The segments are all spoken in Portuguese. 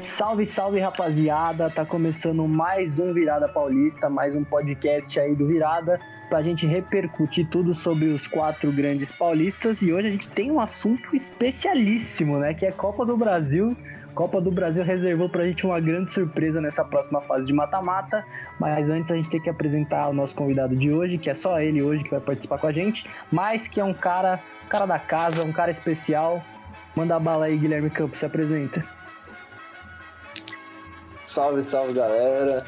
Salve, salve rapaziada! Tá começando mais um Virada Paulista, mais um podcast aí do Virada, pra gente repercutir tudo sobre os quatro grandes paulistas. E hoje a gente tem um assunto especialíssimo, né? Que é Copa do Brasil. Copa do Brasil reservou pra gente uma grande surpresa nessa próxima fase de mata-mata. Mas antes a gente tem que apresentar o nosso convidado de hoje, que é só ele hoje que vai participar com a gente, mas que é um cara, cara da casa, um cara especial. Manda a bala aí, Guilherme Campos, se apresenta. Salve, salve galera.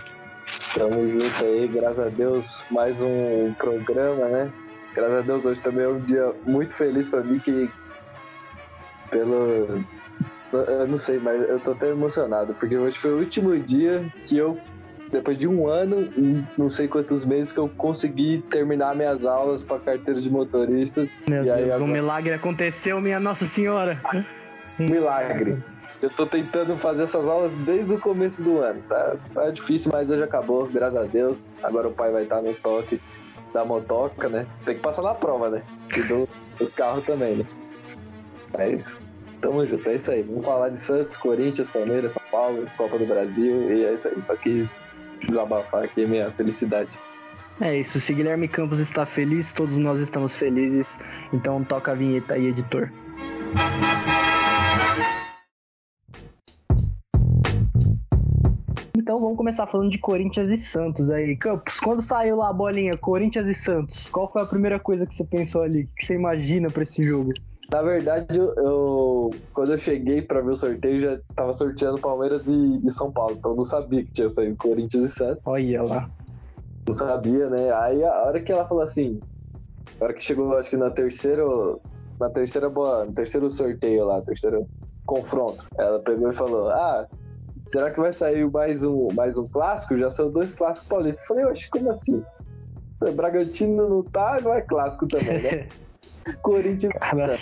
Tamo junto aí, graças a Deus, mais um programa, né? Graças a Deus, hoje também é um dia muito feliz pra mim que pelo. Eu não sei, mas eu tô até emocionado, porque hoje foi o último dia que eu, depois de um ano e não sei quantos meses, que eu consegui terminar minhas aulas pra carteira de motorista. Meu e aí Deus, um agora- milagre aconteceu, minha Nossa Senhora. Um milagre. Eu tô tentando fazer essas aulas desde o começo do ano. Tá, tá difícil, mas hoje acabou, graças a Deus. Agora o pai vai estar no toque da motoca, né? Tem que passar na prova, né? E do, do carro também, né? Mas tamo junto, é isso aí. Vamos falar de Santos, Corinthians, Palmeiras, São Paulo, Copa do Brasil e é isso aí. Só quis desabafar aqui minha felicidade. É isso, se Guilherme Campos está feliz, todos nós estamos felizes. Então toca a vinheta aí, editor. Então vamos começar falando de Corinthians e Santos aí. Campos, quando saiu lá a bolinha Corinthians e Santos, qual foi a primeira coisa que você pensou ali? Que você imagina pra esse jogo? Na verdade, eu, eu- quando eu cheguei pra ver o sorteio, já tava sorteando Palmeiras e, e São Paulo. Então eu não sabia que tinha saído Corinthians e Santos. Olha lá. Não sabia, né? Aí a hora que ela falou assim, a hora que chegou, acho que na terceira, na terceira boa, no terceiro sorteio lá, terceiro confronto, ela pegou e falou: "Ah, será que vai sair mais um, mais um clássico? Já são dois clássicos paulistas". Eu falei: "Oxe, como assim? Bragantino não tá, não é clássico também, né? Corinthians Cara,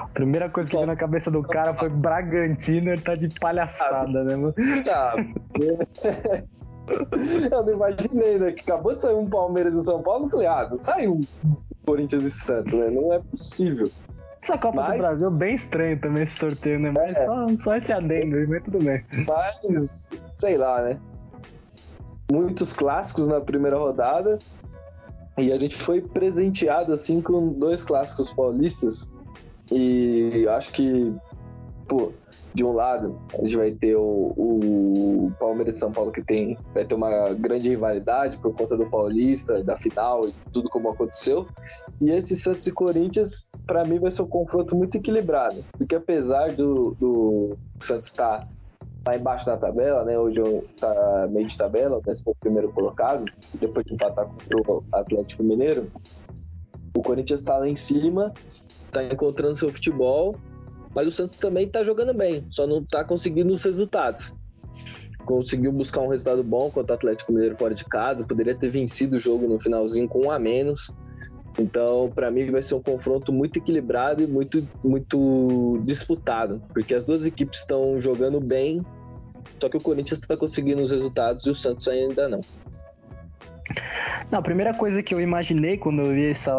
a primeira coisa que veio na cabeça do cara foi Bragantino, ele tá de palhaçada, né, mano? tá. Eu não imaginei, né? Que acabou de sair um Palmeiras e São Paulo. Eu falei, ah, não saiu um Corinthians e Santos, né? Não é possível. Essa Copa do Mas- Brasil é bem estranho também esse sorteio, né? Mas É. só, só esse adendo aí, mas tudo bem. Mas, sei lá, né? Muitos clássicos na primeira rodada. E a gente foi presenteado, assim, com dois clássicos paulistas. E acho que, pô, de um lado, a gente vai ter o, o Palmeiras e São Paulo, que tem, vai ter uma grande rivalidade por conta do Paulista, da final e tudo como aconteceu. E esse Santos e Corinthians, pra mim, vai ser um confronto muito equilibrado. Porque apesar do, do Santos estar lá embaixo da tabela, né? Hoje tá meio de tabela, décimo primeiro colocado, depois de empatar contra o Atlético Mineiro. O Corinthians tá lá em cima, tá encontrando seu futebol, mas o Santos também tá jogando bem, só não tá conseguindo os resultados. Conseguiu buscar um resultado bom contra o Atlético Mineiro fora de casa, poderia ter vencido o jogo no finalzinho com um a menos. Então, para mim, vai ser um confronto muito equilibrado e muito, muito disputado, porque as duas equipes estão jogando bem, só que o Corinthians está conseguindo os resultados e o Santos ainda não. Não, a primeira coisa que eu imaginei quando eu vi essa,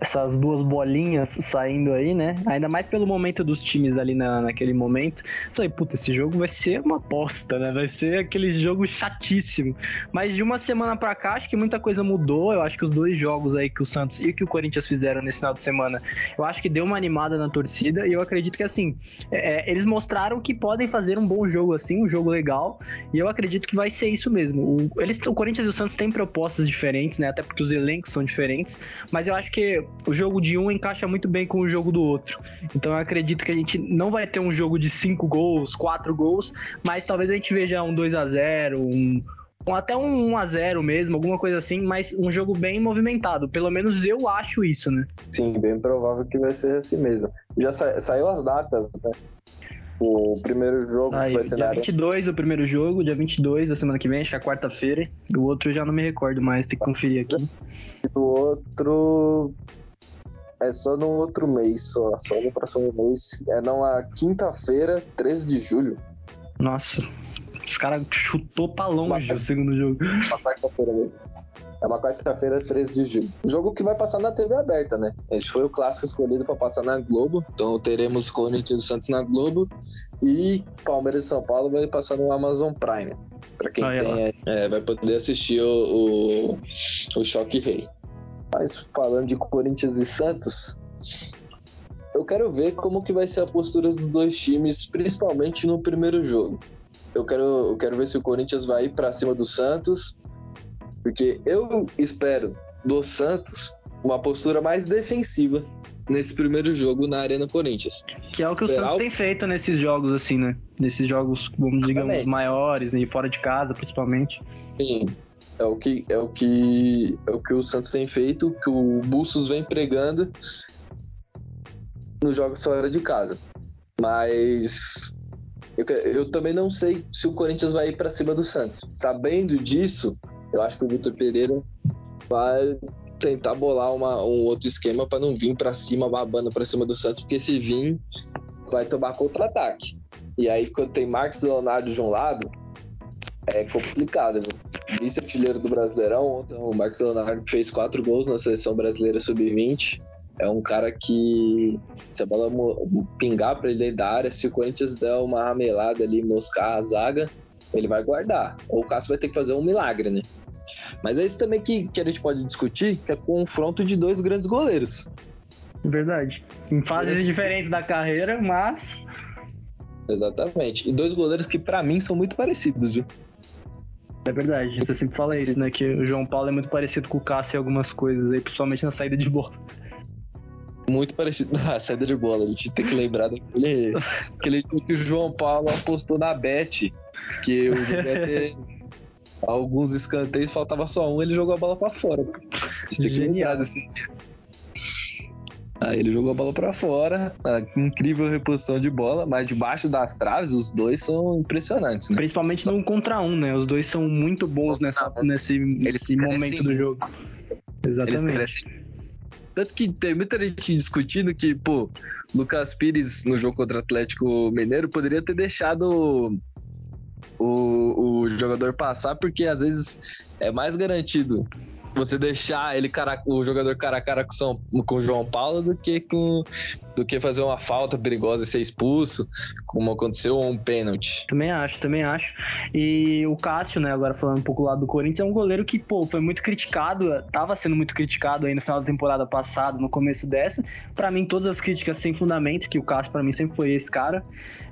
essas duas bolinhas saindo aí, né? Ainda mais pelo momento dos times ali na, naquele momento. Falei, puta, esse jogo vai ser uma aposta, né? Vai ser aquele jogo chatíssimo. Mas de uma semana pra cá, acho que muita coisa mudou. Eu acho que os dois jogos aí que o Santos e que o Corinthians fizeram nesse final de semana, eu acho que deu uma animada na torcida. E eu acredito que, assim, é, eles mostraram que podem fazer um bom jogo, assim, um jogo legal. E eu acredito que vai ser isso mesmo. O, eles, o Corinthians e o Santos têm propostas diferentes, né? Até porque os elencos são diferentes. Mas eu acho que o jogo de um encaixa muito bem com o jogo do outro. Então eu acredito que a gente não vai ter um jogo de cinco gols, quatro gols, mas talvez a gente veja um 2 a 0 um, até um 1 a 0 mesmo, alguma coisa assim, mas um jogo bem movimentado. Pelo menos eu acho isso, né? Sim, bem provável que vai ser assim mesmo. Já sa- saiu as datas, né? O primeiro jogo vai ser na dia Arena 22 o primeiro jogo, dia 22 da semana que vem, acho que é quarta-feira. O outro eu já não me recordo mais, tem que conferir aqui. do outro. É só no outro mês, só, só no próximo mês. É numa quinta-feira, 13 de julho. Nossa, Os caras chutou pra longe o segundo jogo. Uma quarta-feira mesmo. É uma quarta-feira, 13 de julho. Jogo que vai passar na TV aberta, né? Esse foi o clássico escolhido para passar na Globo. Então teremos Corinthians e Santos na Globo. E Palmeiras e São Paulo vai passar no Amazon Prime. Para quem tem, é, vai poder assistir o, o, o Choque Rei. Mas falando de Corinthians e Santos, eu quero ver como que vai ser a postura dos dois times, principalmente no primeiro jogo. Eu quero, eu quero ver se o Corinthians vai ir para cima do Santos, porque eu espero do Santos uma postura mais defensiva nesse primeiro jogo na Arena Corinthians. Que é o que o Santos tem feito nesses jogos, assim, né? Nesses jogos, vamos digamos, maiores, e fora de casa, principalmente. Sim. É o que é o que é o que o Santos tem feito, que o Bustos vem pregando nos jogos fora de casa. Mas eu, eu também não sei se o Corinthians vai ir para cima do Santos. Sabendo disso, eu acho que o Vitor Pereira vai tentar bolar uma, um outro esquema para não vir para cima babando para cima do Santos, porque se vir vai tomar contra-ataque. E aí quando tem Marcos Leonardo de um lado, é complicado, viu? Vice-artilheiro do Brasileirão, então o Marcos Leonardo fez quatro gols na seleção brasileira sub-20. É um cara que, se a bola pingar para ele dentro da área, se o Corinthians der uma ramelada ali, moscar a zaga, ele vai guardar. Ou o Cássio vai ter que fazer um milagre, né? Mas é isso também que, que a gente pode discutir, que é o confronto de dois grandes goleiros. Verdade. Em fases é. diferentes da carreira, mas. Exatamente. E dois goleiros que, para mim, são muito parecidos, viu? É verdade, você sempre fala isso, né? Que o João Paulo é muito parecido com o Cássio em algumas coisas aí, principalmente na saída de bola. Muito parecido na saída de bola. A gente tem que lembrar daquele aquele que o João Paulo apostou na Bet, que o Bet alguns escanteios, faltava só um, ele jogou a bola para fora. A gente tem que lembrar desse Aí ele jogou a bola para fora, incrível reposição de bola, mas debaixo das traves os dois são impressionantes, né? Principalmente no um contra um, né? Os dois são muito bons nessa, nesse, nesse momento do jogo. Exatamente. Tanto que tem muita gente discutindo que, pô, Lucas Pires no jogo contra o Atlético Mineiro poderia ter deixado o, o jogador passar, porque às vezes é mais garantido você deixar ele cara, o jogador cara a cara com, São, com o João Paulo do que com do que fazer uma falta perigosa e ser expulso, como aconteceu, ou um pênalti. Também acho, também acho. E o Cássio, né, agora falando um pouco lá do Corinthians, é um goleiro que, pô, foi muito criticado, tava sendo muito criticado aí no final da temporada passada, no começo dessa. Para mim, todas as críticas sem fundamento, que o Cássio para mim sempre foi esse cara.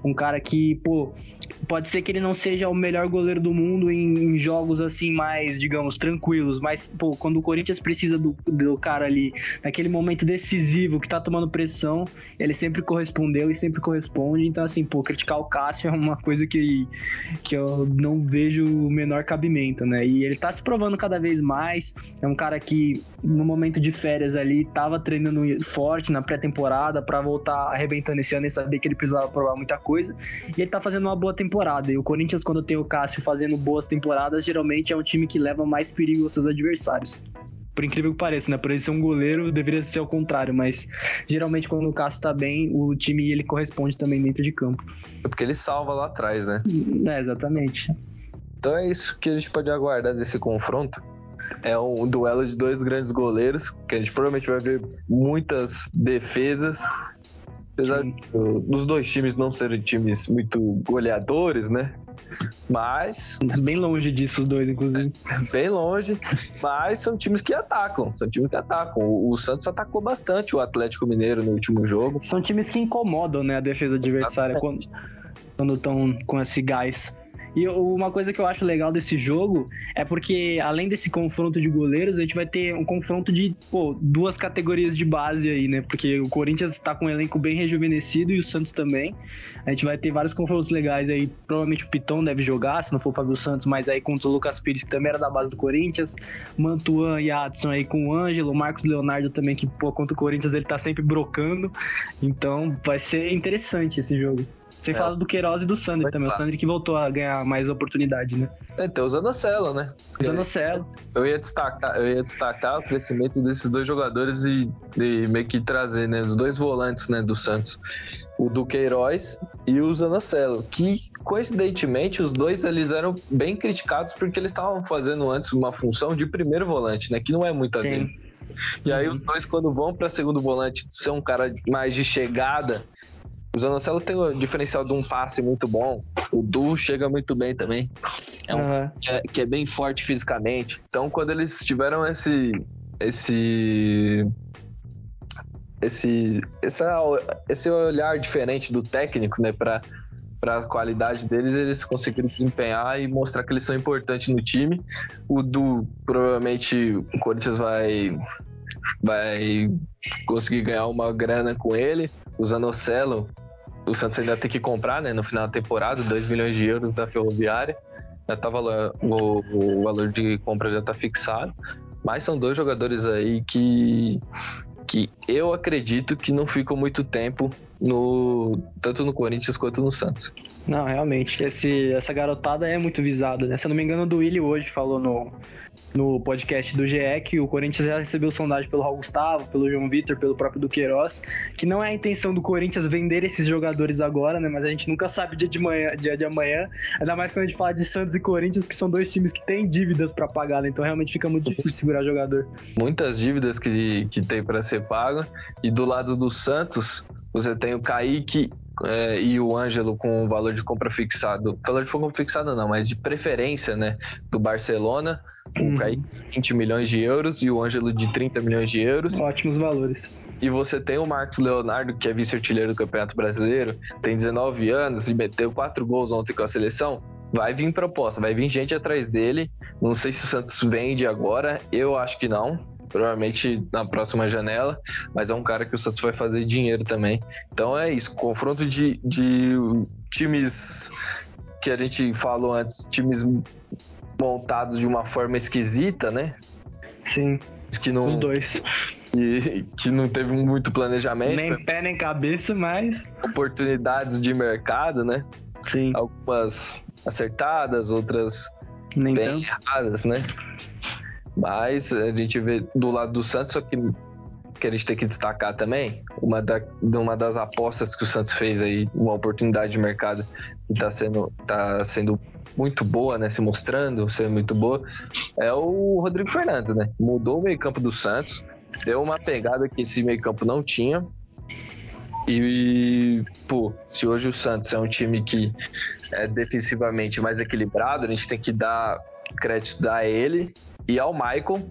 Um cara que, pô, pode ser que ele não seja o melhor goleiro do mundo em, jogos assim mais, digamos, tranquilos, mas pô, quando o Corinthians precisa do, do cara ali naquele momento decisivo que tá tomando pressão, ele sempre correspondeu e sempre corresponde. Então assim, pô, criticar o Cássio é uma coisa que que eu não vejo o menor cabimento, né? E ele tá se provando cada vez mais. É um cara que no momento de férias ali tava treinando forte na pré-temporada para voltar arrebentando esse ano e saber que ele precisava provar muita coisa. E ele tá fazendo uma boa temporada. E o Corinthians, quando tem o Cássio fazendo boas temporadas, geralmente é um time que leva mais perigo aos seus adversários. Por incrível que pareça, né? Por ele ser um goleiro, deveria ser o contrário, mas geralmente quando o Cássio tá bem, o time ele corresponde também dentro de campo. É porque ele salva lá atrás, né? É, exatamente. Então é isso que a gente pode aguardar desse confronto. É um duelo de dois grandes goleiros, que a gente provavelmente vai ver muitas defesas, Apesar dos dois times não serem times muito goleadores, né? Mas. Bem longe disso, os dois, inclusive. Bem longe. Mas são times que atacam. São times que atacam. O Santos atacou bastante o Atlético Mineiro no último jogo. São times que incomodam, né, a defesa adversária quando estão com esse gás. E uma coisa que eu acho legal desse jogo é porque, além desse confronto de goleiros, a gente vai ter um confronto de pô, duas categorias de base aí, né? Porque o Corinthians está com um elenco bem rejuvenescido e o Santos também. A gente vai ter vários confrontos legais aí. Provavelmente o Piton deve jogar, se não for o Fábio Santos, mas aí contra o Lucas Pires, que também era da base do Corinthians. Mantuan e Adson aí com o Ângelo. Marcos Leonardo também, que pô, contra o Corinthians ele tá sempre brocando. Então vai ser interessante esse jogo. Sem É. falar do Queiroz e do Sandri também. O clássico. Sandri que voltou a ganhar mais oportunidade, né? É, tem o Zanocelo, né? O Zanocelo. Eu ia destacar, eu ia destacar o crescimento desses dois jogadores e, e meio que trazer, né? Os dois volantes, né, do Santos. O Duqueiroz e o Zanocelo, que coincidentemente os dois eles eram bem criticados porque eles estavam fazendo antes uma função de primeiro volante, né? Que não é muita dele. E aí Uhum. os dois, quando vão para segundo volante, ser um cara mais de chegada. O Zanocelo tem o diferencial de um passe muito bom. O Du chega muito bem também. É um Aham. que é, que é bem forte fisicamente. Então, quando eles tiveram esse. esse. esse. essa, esse olhar diferente do técnico, né, pra, pra qualidade deles, eles conseguiram desempenhar e mostrar que eles são importantes no time. O Du, provavelmente, o Corinthians vai. vai conseguir ganhar uma grana com ele. O Zanocelo, o Santos ainda tem que comprar, né, no final da temporada, 2 milhões de euros da Ferroviária já tá valor, o, o valor de compra já tá fixado. Mas são dois jogadores aí que, que eu acredito que não ficam muito tempo no tanto no Corinthians quanto no Santos. Não, realmente. Esse, essa garotada é muito visada, né? Se eu não me engano, o do Willi hoje falou no, no podcast do GE que o Corinthians já recebeu sondagem pelo Raul Gustavo, pelo João Vitor, pelo próprio Duqueiroz, que não é a intenção do Corinthians vender esses jogadores agora, né? Mas a gente nunca sabe dia de, manhã, dia de amanhã. Ainda mais quando a gente fala de Santos e Corinthians, que são dois times que têm dívidas pra pagar, né? Então realmente fica muito difícil segurar jogador. Muitas dívidas que, que tem para ser pago. E do lado do Santos, você tem o Kaique é, e o Ângelo com o valor de compra fixado. Valor de compra fixado não, mas de preferência, né? Do Barcelona. O Uhum. Kaique 20 milhões de euros e o Ângelo de 30 milhões de euros. Ótimos valores. E você tem o Marcos Leonardo, que é vice-artilheiro do Campeonato Brasileiro, tem 19 anos e meteu quatro gols ontem com a seleção. Vai vir proposta, vai vir gente atrás dele. Não sei se o Santos vende agora, eu acho que não. Provavelmente na próxima janela, mas é um cara que o Santos vai fazer dinheiro também. Então é isso, confronto de, de times que a gente falou antes, times montados de uma forma esquisita, né? Sim, Que não, os dois. que, que não teve muito planejamento, Nem pé nem cabeça, mas. oportunidades de mercado, né? Sim, Algumas acertadas, outras nem bem tanto. erradas, né? Mas a gente vê do lado do Santos, só que, que a gente tem que destacar também, uma, da, uma das apostas que o Santos fez aí, uma oportunidade de mercado que está sendo, tá sendo muito boa, né? Se mostrando ser muito boa, é o Rodrigo Fernandes, né? Mudou o meio-campo do Santos, deu uma pegada que esse meio-campo não tinha. E, pô, se hoje o Santos é um time que é defensivamente mais equilibrado, a gente tem que dar créditos a ele e ao Michael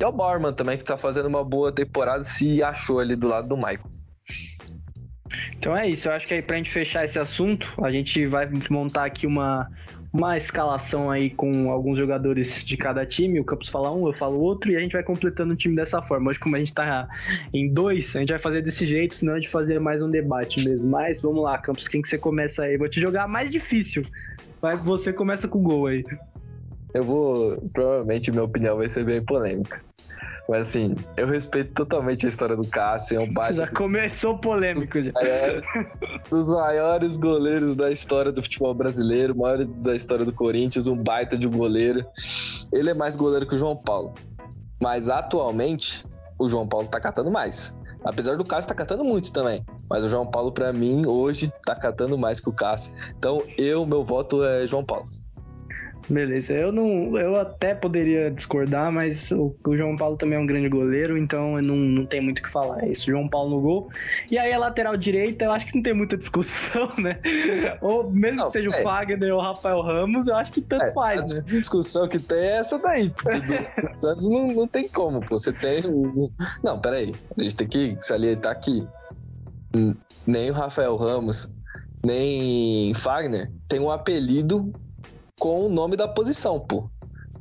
e ao Borman também, que tá fazendo uma boa temporada, se achou ali do lado do Michael. Então é isso, eu acho que aí pra gente fechar esse assunto, a gente vai montar aqui uma, uma escalação aí com alguns jogadores de cada time. O Campos fala um, eu falo outro, e a gente vai completando o time dessa forma. Hoje, como a gente tá em dois, a gente vai fazer desse jeito, senão a gente fazer mais um debate mesmo. Mas vamos lá, Campos, quem que você começa aí? Vou te jogar mais difícil. Vai, você começa com o gol aí. Eu vou. Provavelmente minha opinião vai ser bem polêmica. Mas assim, eu respeito totalmente a história do Cássio, é um baita Já começou polêmico já. É, dos maiores goleiros da história do futebol brasileiro, maior da história do Corinthians, um baita de um goleiro. Ele é mais goleiro que o João Paulo. Mas atualmente, o João Paulo tá catando mais. Apesar do Cássio tá catando muito também. Mas o João Paulo, pra mim, hoje tá catando mais que o Cássio. Então, eu, meu voto é João Paulo. Beleza, eu não, eu até poderia discordar, mas o, o João Paulo também é um grande goleiro, então eu não, não tem muito o que falar. É isso, João Paulo no gol. E aí a lateral direita, eu acho que não tem muita discussão, né? Ou mesmo Não, que seja é. o Fagner ou o Rafael Ramos, eu acho que tanto É, faz, a né? discussão que tem é essa daí. Do, Santos não, não tem como, pô. Você tem. Não, peraí. A gente tem que salientar aqui. Nem o Rafael Ramos, nem Fagner tem um apelido com o nome da posição, pô.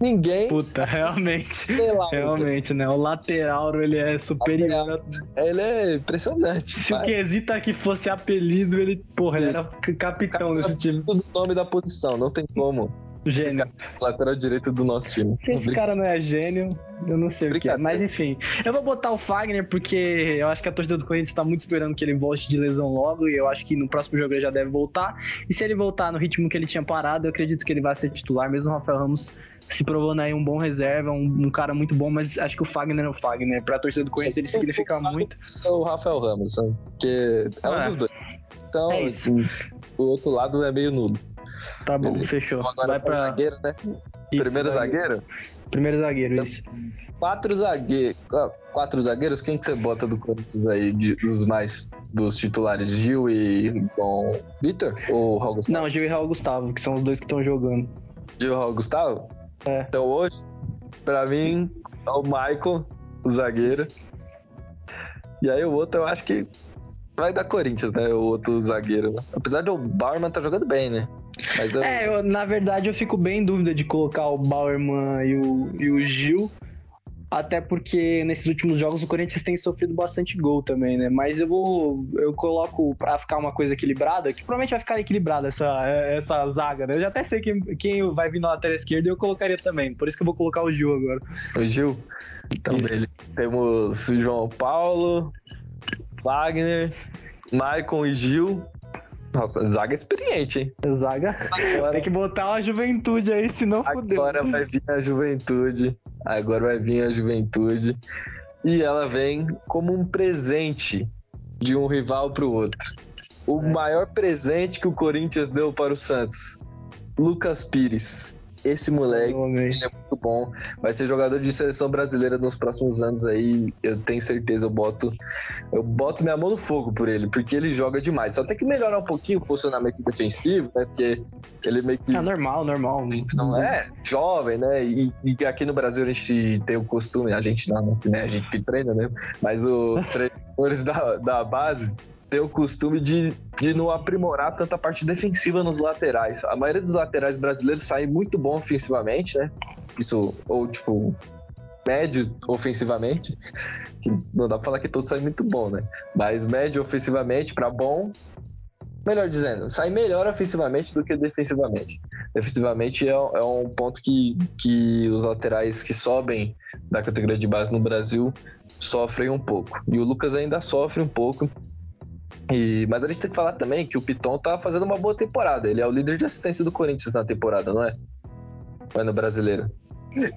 Ninguém. Puta, realmente. sei lá, Realmente, né? O lateral, ele é superior. a- Ele é impressionante. Se o mas- quesito aqui fosse apelido, ele, porra, ele era capitão desse time. Tudo nome da posição, não tem como. Gênio. Lateral direito do nosso time. Se esse cara não é gênio, eu não sei o que é. Mas enfim, eu vou botar o Fagner porque eu acho que a torcida do Corinthians está muito esperando que ele volte de lesão logo e eu acho que no próximo jogo ele já deve voltar. E se ele voltar no ritmo que ele tinha parado, eu acredito que ele vai ser titular, mesmo o Rafael Ramos se provando aí um bom reserva, um, um, cara muito bom, mas acho que o Fagner é o Fagner. Pra torcida do Corinthians ele significa muito. Sou o Rafael Ramos, porque é um é. dos dois. Então, é assim, o outro lado é meio nulo. Tá bom, Beleza. fechou. Então, agora vai pra zagueiro, né? Isso, Primeiro zagueiro? Primeiro zagueiro, então, isso. Quatro zagueiros. Quatro zagueiros, quem que você bota do Corinthians aí, de, dos mais dos titulares? Gil e Bom Vitor? Ou Raul Gustavo? Não, Gil e Raul Gustavo, que são os dois que estão jogando. Gil e Raul Gustavo? É. Então hoje, pra mim, é o Michael, o zagueiro. E aí o outro eu acho que vai dar Corinthians, né? O outro zagueiro. Apesar do Bauerman tá jogando bem, né? Eu... É, eu, na verdade eu fico bem em dúvida de colocar o Bauerman e o, e o Gil. Até porque nesses últimos jogos o Corinthians tem sofrido bastante gol também, né? Mas eu vou. Eu coloco pra ficar uma coisa equilibrada, que provavelmente vai ficar equilibrada essa, essa zaga, né? Eu já até sei quem, quem vai vir na lateral esquerda e eu colocaria também. Por isso que eu vou colocar o Gil agora. O Gil? Então, dele. Temos João Paulo, Wagner, Maicon e Gil. Nossa, zaga experiente, hein? Zaga. Agora... Tem que botar uma juventude aí, senão fudeu. Agora vai vir a juventude. Agora vai vir a juventude. E ela vem como um presente de um rival para o outro. O é. maior presente que o Corinthians deu para o Santos. Lucas Pires. Esse moleque é muito bom. Vai ser jogador de seleção brasileira nos próximos anos aí. Eu tenho certeza, eu boto. Eu boto minha mão no fogo por ele, porque ele joga demais. Só tem que melhorar um pouquinho o posicionamento defensivo, né? Porque ele meio que. É normal, normal. Não é jovem, né? E, e aqui no Brasil a gente tem o costume, a gente não, né? A gente que treina, né? Mas os treinadores da, da base tem o costume de, de não aprimorar tanta parte defensiva nos laterais. A maioria dos laterais brasileiros sai muito bom ofensivamente, né? Isso, ou tipo, médio ofensivamente. Não dá pra falar que todos saem muito bom, né? Mas médio ofensivamente para bom, melhor dizendo, sai melhor ofensivamente do que defensivamente. Defensivamente é, é, um ponto que, que os laterais que sobem da categoria de base no Brasil sofrem um pouco. E o Lucas ainda sofre um pouco e, mas a gente tem que falar também que o Piton tá fazendo uma boa temporada. Ele é o líder de assistência do Corinthians na temporada, não é? Vai no brasileiro.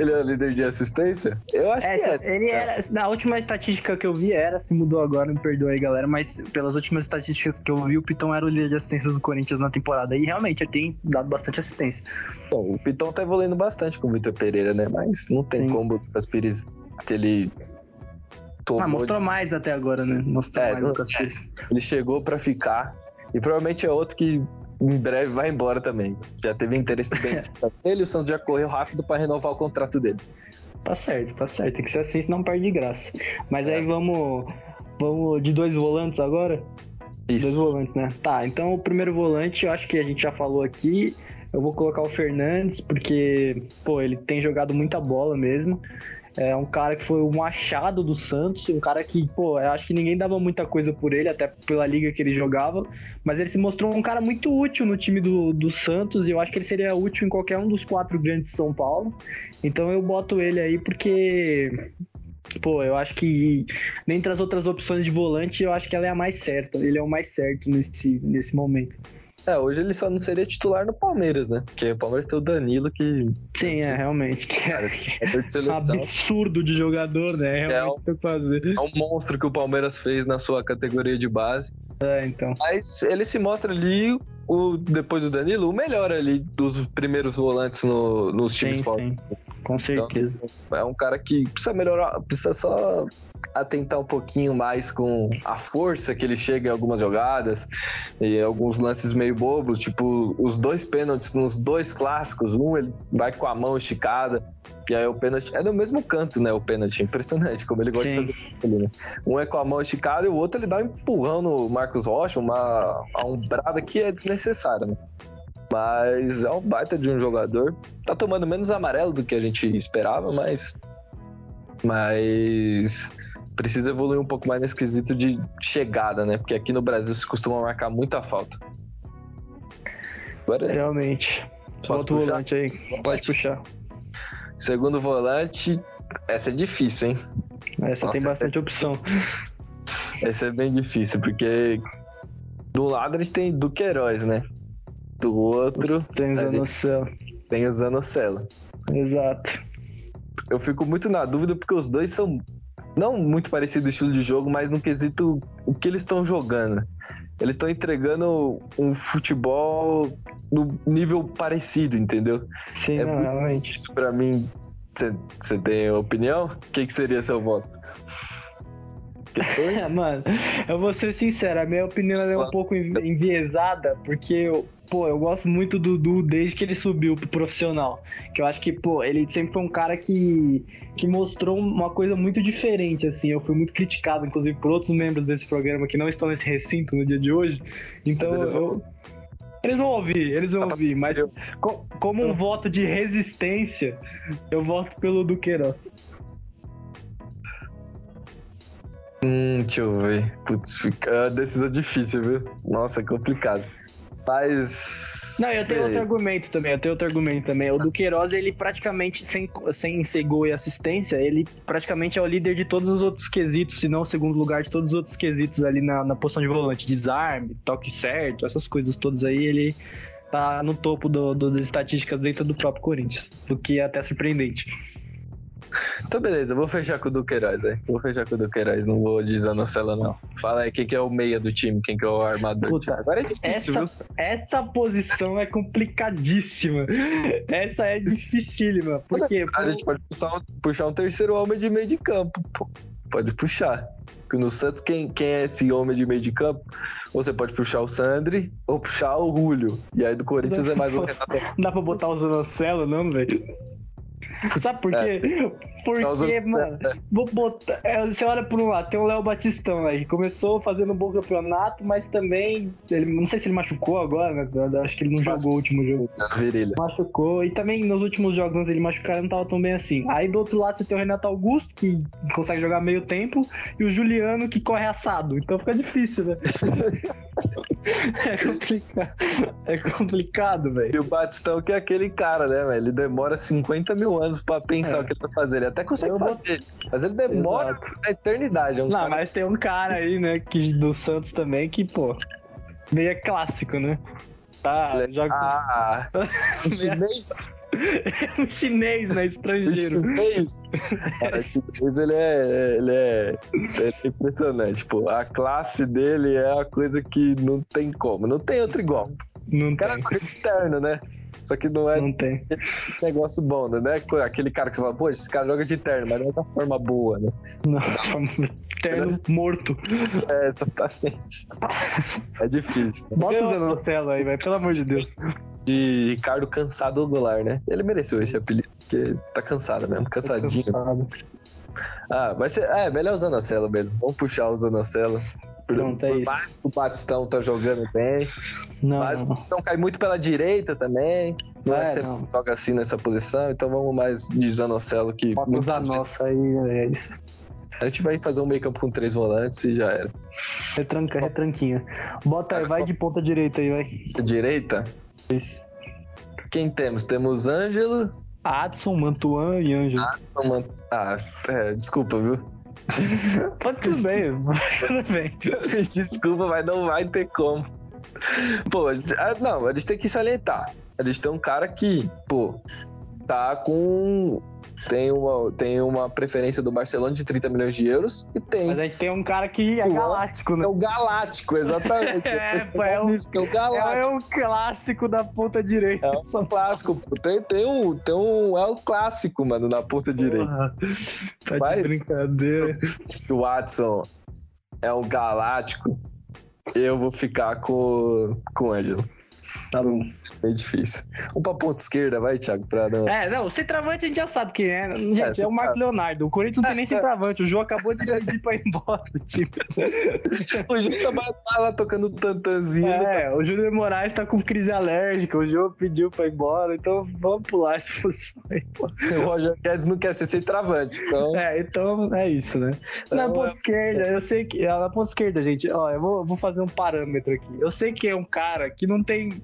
Ele é o líder de assistência? Eu acho é, que é. Ele era, na última estatística que eu vi era, se mudou agora, me perdoa aí, galera, mas pelas últimas estatísticas que eu vi, o Piton era o líder de assistência do Corinthians na temporada. E realmente ele tem dado bastante assistência. Bom, o Piton tá evoluindo bastante com o Vitor Pereira, né? Mas não tem Sim. como Lucas Pires ele tomou. Ah, mostrou de... mais até agora, né? Mostrou é, mais do é. Ele chegou para ficar. E provavelmente é outro que em breve vai embora também. Já teve interesse do Benfica. ele o Santos já correu rápido para renovar o contrato dele. Tá certo, tá certo. Tem que ser assim, senão perde de graça. Mas é. aí vamos, vamos de dois volantes agora? Isso. Dois volantes, né? Tá, então o primeiro volante, eu acho que a gente já falou aqui. Eu vou colocar o Fernandes, porque, pô, ele tem jogado muita bola mesmo. É um cara que foi um achado do Santos, um cara que, pô, eu acho que ninguém dava muita coisa por ele, até pela liga que ele jogava, mas ele se mostrou um cara muito útil no time do, do Santos e eu acho que ele seria útil em qualquer um dos quatro grandes de São Paulo. Então eu boto ele aí porque pô, eu acho que dentre as outras opções de volante, eu acho que ela é a mais certa. Ele é o mais certo nesse, nesse momento. É, hoje ele só não seria titular no Palmeiras, né? Porque o Palmeiras tem o Danilo que. Sim, é, realmente. Cara, é de seleção. absurdo de jogador, né? É realmente é um, tem que fazer. É um monstro que o Palmeiras fez na sua categoria de base. É, então. Mas ele se mostra ali, o, depois do Danilo, o melhor ali dos primeiros volantes no, nos times sim, sim. Com certeza. Então, é um cara que precisa melhorar, precisa só atentar um pouquinho mais com a força que ele chega em algumas jogadas e alguns lances meio bobos, tipo os dois pênaltis nos dois clássicos, um ele vai com a mão esticada, e aí o pênalti é no mesmo canto, né? O pênalti, impressionante como ele gosta Sim. de fazer isso ali, né? Um é com a mão esticada e o outro ele dá um empurrão no Marcos Rocha, uma, umbrada que é desnecessária, né? Mas é um baita de um jogador. Tá tomando menos amarelo do que a gente esperava, mas. Mas precisa evoluir um pouco mais nesse quesito de chegada, né? Porque aqui no Brasil se costuma marcar muita falta. Agora... Realmente. Bota o volante aí. Pode puxar. Segundo volante, essa é difícil, hein? Essa Nossa, tem bastante essa... opção. Essa é bem difícil, porque do lado eles têm Duqueiroz, né? Do outro. Tem o Zanocelo. Tem o Zanocelo. Exato. Eu fico muito na dúvida porque os dois são não muito parecido estilo de jogo, mas no quesito o que eles estão jogando. Eles estão entregando um futebol no nível parecido, entendeu? Sim, é não, muito realmente. Isso pra mim. Você tem opinião? O que, que seria seu voto? Mano, eu vou ser sincero, a minha opinião é um pouco enviesada, porque eu, pô, eu gosto muito do Dudu desde que ele subiu pro profissional. Que eu acho que, pô, ele sempre foi um cara que, que mostrou uma coisa muito diferente, assim. Eu fui muito criticado, inclusive, por outros membros desse programa que não estão nesse recinto no dia de hoje. Então, eu. Eles vão ouvir, eles vão ouvir, mas como um voto de resistência, eu voto pelo Duqueiroz. Hum, deixa eu ver. Putz, fica é uma decisão difícil, viu? Nossa, é complicado. Mas. Não, eu tenho outro argumento também. Eu tenho outro argumento também. O Duqueiroz, ele praticamente, sem, sem ser gol e assistência, ele praticamente é o líder de todos os outros quesitos, se não o segundo lugar de todos os outros quesitos ali na, na posição de volante. Desarme, toque certo, essas coisas todas aí, ele tá no topo do, do, das estatísticas dentro do próprio Corinthians. O que é até surpreendente. Então, beleza, vou fechar com o Duqueiroz, aí. Vou fechar com o Duqueiroz, não vou dizer Zanocelo, não. Fala aí quem que é o meia do time, quem que é o armador. Puta, agora é difícil, essa, viu? Essa posição é complicadíssima. Essa é dificílima. Porque. A gente pode puxar um, puxar um terceiro homem de meio de campo, pô. Pode puxar. Porque no Santos, quem, quem é esse homem de meio de campo? Você pode puxar o Sandri ou puxar o Julio. E aí do Corinthians é mais um Renato. Não dá pra botar o Zanocelo, não, velho? Sabe por quê? É. Porque, mano, vou botar. É, você olha por um lado, tem o Léo Batistão aí, que começou fazendo um bom campeonato, mas também. Ele, não sei se ele machucou agora, né? Acho que ele não jogou o último jogo. Virilha. Machucou. E também nos últimos jogos ele machucaram não tava tão bem assim. Aí do outro lado você tem o Renato Augusto, que consegue jogar meio tempo, e o Juliano, que corre assado. Então fica difícil, né? é complicado. É complicado, velho. E o Batistão, que é aquele cara, né, velho? Ele demora 50 mil anos pra pensar é. o que ele vai fazer. Ele até consegue eu fazer, vou... mas ele demora Exato. a eternidade. É um Não, cara... mas tem um cara aí, né, que, do Santos também, que, pô, meio é clássico, né? Tá, ele... joga... Ah, um chinês? um chinês, né? Estrangeiro. O chinês. Cara, chinês ele é, ele é, ele é impressionante. Pô. A classe dele é a coisa que não tem como. Não tem outro igual. Não o cara tem. é externo, né? Só que não é não tem. negócio bom, né? É aquele cara que você fala, pô, esse cara joga de terno, mas não é da forma boa, né? Não, terno morto. É, exatamente. É difícil. Né? Bota o Zanocelo aí, vai, pelo amor de Deus. De Ricardo Cansado Goulart, né? Ele mereceu esse apelido, porque tá cansado mesmo, cansadinho. Tá cansado. Ah, vai ser. É, melhor o Zanocelo mesmo. Vamos puxar o Zanocelo. Pronto, é por isso. mais que o Batistão tá jogando bem. Não, mas o Batistão cai muito pela direita também. Não é, é sempre não. joga assim nessa posição. Então vamos mais de Zanocelo que. Da nossa aí, é isso. A gente vai fazer um meio campo com três volantes e já era. Retranca, retranquinha. Bota aí, vai de ponta direita aí, vai. Direita? Isso. Quem temos? Temos Ângelo. Adson, Mantuan e Ângelo. Adson, Mantuan. Ah, é, desculpa, viu? Pode tudo bem, tudo bem. Desculpa, mas não vai ter como. Pô, ah, não, a gente tem que salientar. A gente tem um cara que, pô, tá com tem uma, tem uma preferência do Barcelona de 30 milhões de euros e tem. Mas a gente tem um cara que é galáctico, né? É o galáctico, exatamente. é, é, o, é o galáctico. É o clássico da ponta direita. É o clássico. Tem, tem, um, tem um. É o clássico, mano, na ponta Porra, direita. Tá Mas, de brincadeira. Se o Watson é o galáctico, eu vou ficar com, com o Ângelo. Tá bom. É difícil. Um pra ponta esquerda, vai, Thiago, pra não. É, não, o centroavante a gente já sabe quem é. Gente, é, é o Marco Leonardo. O Corinthians não tem nem é. centroavante. O João acabou de pedir pra ir embora tipo. o João tá lá tocando tantanzinho. É, tá... o Júnior Moraes tá com crise alérgica. O João pediu pra ir embora. Então vamos pular essa posição aí, pô. O Roger Guedes não quer ser centroavante. Então... É, então é isso, né? Então, na ponta é... esquerda, eu sei que. Na ponta esquerda, gente, ó, eu vou, vou fazer um parâmetro aqui. Eu sei que é um cara que não tem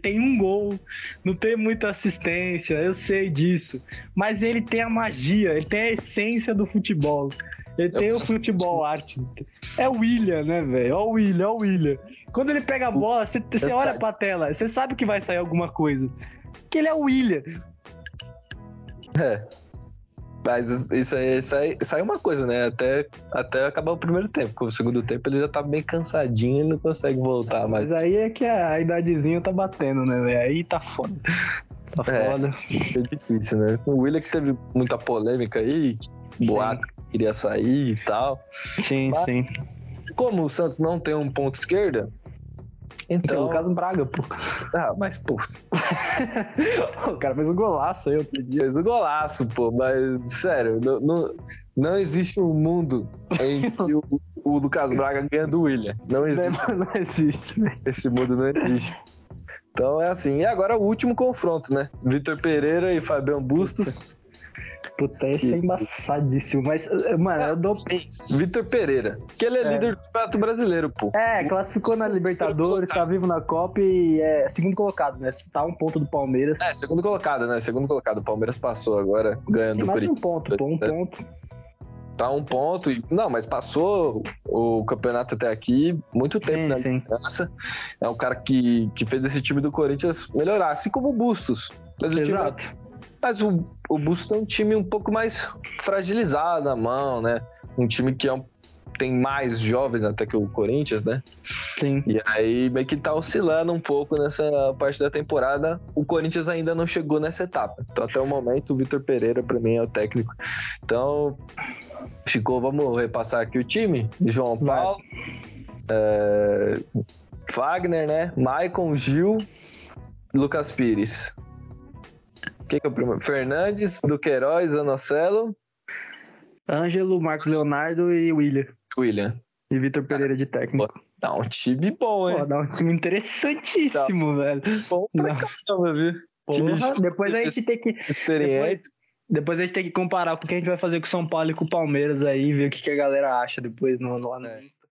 tem um gol, não tem muita assistência, eu sei disso. Mas ele tem a magia, ele tem a essência do futebol. Ele tem o futebol arte. É o William, né, velho? Ó o William, ó o William. Quando ele pega a bola, você, olha pra tela, você sabe que vai sair alguma coisa. Que ele é o William. É. Mas isso aí, é uma coisa, né? Até, até acabar o primeiro tempo. Porque o segundo tempo ele já tá bem cansadinho e não consegue voltar mais. Mas aí é que a idadezinha tá batendo, né? Aí tá foda. Tá É. foda. É difícil, né? O William que teve muita polêmica aí, boato que queria sair e tal. Sim, Mas- sim. Como o Santos não tem um ponto esquerda, Tem o então. Lucas Braga, pô. Ah, mas, pô, o cara fez um golaço aí outro dia. fez o golaço, pô, mas, sério, não, não, não existe um mundo em que o, o Lucas Braga ganha do William. Não existe. Não existe, velho. Esse mundo não existe. Então é assim. E agora o último confronto, né? Vitor Pereira e Fabião Bustos. Puta, esse é embaçadíssimo. Mas, eh, mano, eu dou. Vitor Pereira, que ele é, É. líder do campeonato brasileiro, pô. É, classificou na Libertadores, tá vivo na Copa e é segundo colocado, né? Tá um ponto do Palmeiras. É, segundo colocado, né? Segundo colocado. O Palmeiras passou agora, ganhando Tem mais Corinthians. um ponto, pô, um É. ponto. Tá um ponto. E... Não, mas passou o campeonato até aqui muito tempo Sim, na sim. É um cara que, que fez esse time do Corinthians melhorar, assim como o Bustos. Mas o time Exato. Mas o, o é um time um pouco mais fragilizado na mão, né? Um time que é um- tem mais jovens até que o Corinthians, né? Sim. E aí meio que tá oscilando um pouco nessa parte da temporada. O Corinthians ainda não chegou nessa etapa. Então até o momento o Vitor Pereira pra mim é o técnico. Então ficou, vamos repassar aqui o time. João. Paulo, é, Wagner, né? Maicon, Gil, Lucas Pires. Quem que é o primeiro? Fernandes, Duqueiroz, Anocelo, Ângelo, Marcos Leonardo e William. William. E Vitor Pereira de técnico. Dá um time bom, hein? Pô, dá um time interessantíssimo, velho. bom pra caramba, viu? Porra, depois a gente tem que. Experiência. Depois a gente tem que comparar com o que a gente vai fazer com o São Paulo e com o Palmeiras aí, ver o que, que a galera acha depois no, no, lá no É. Insta.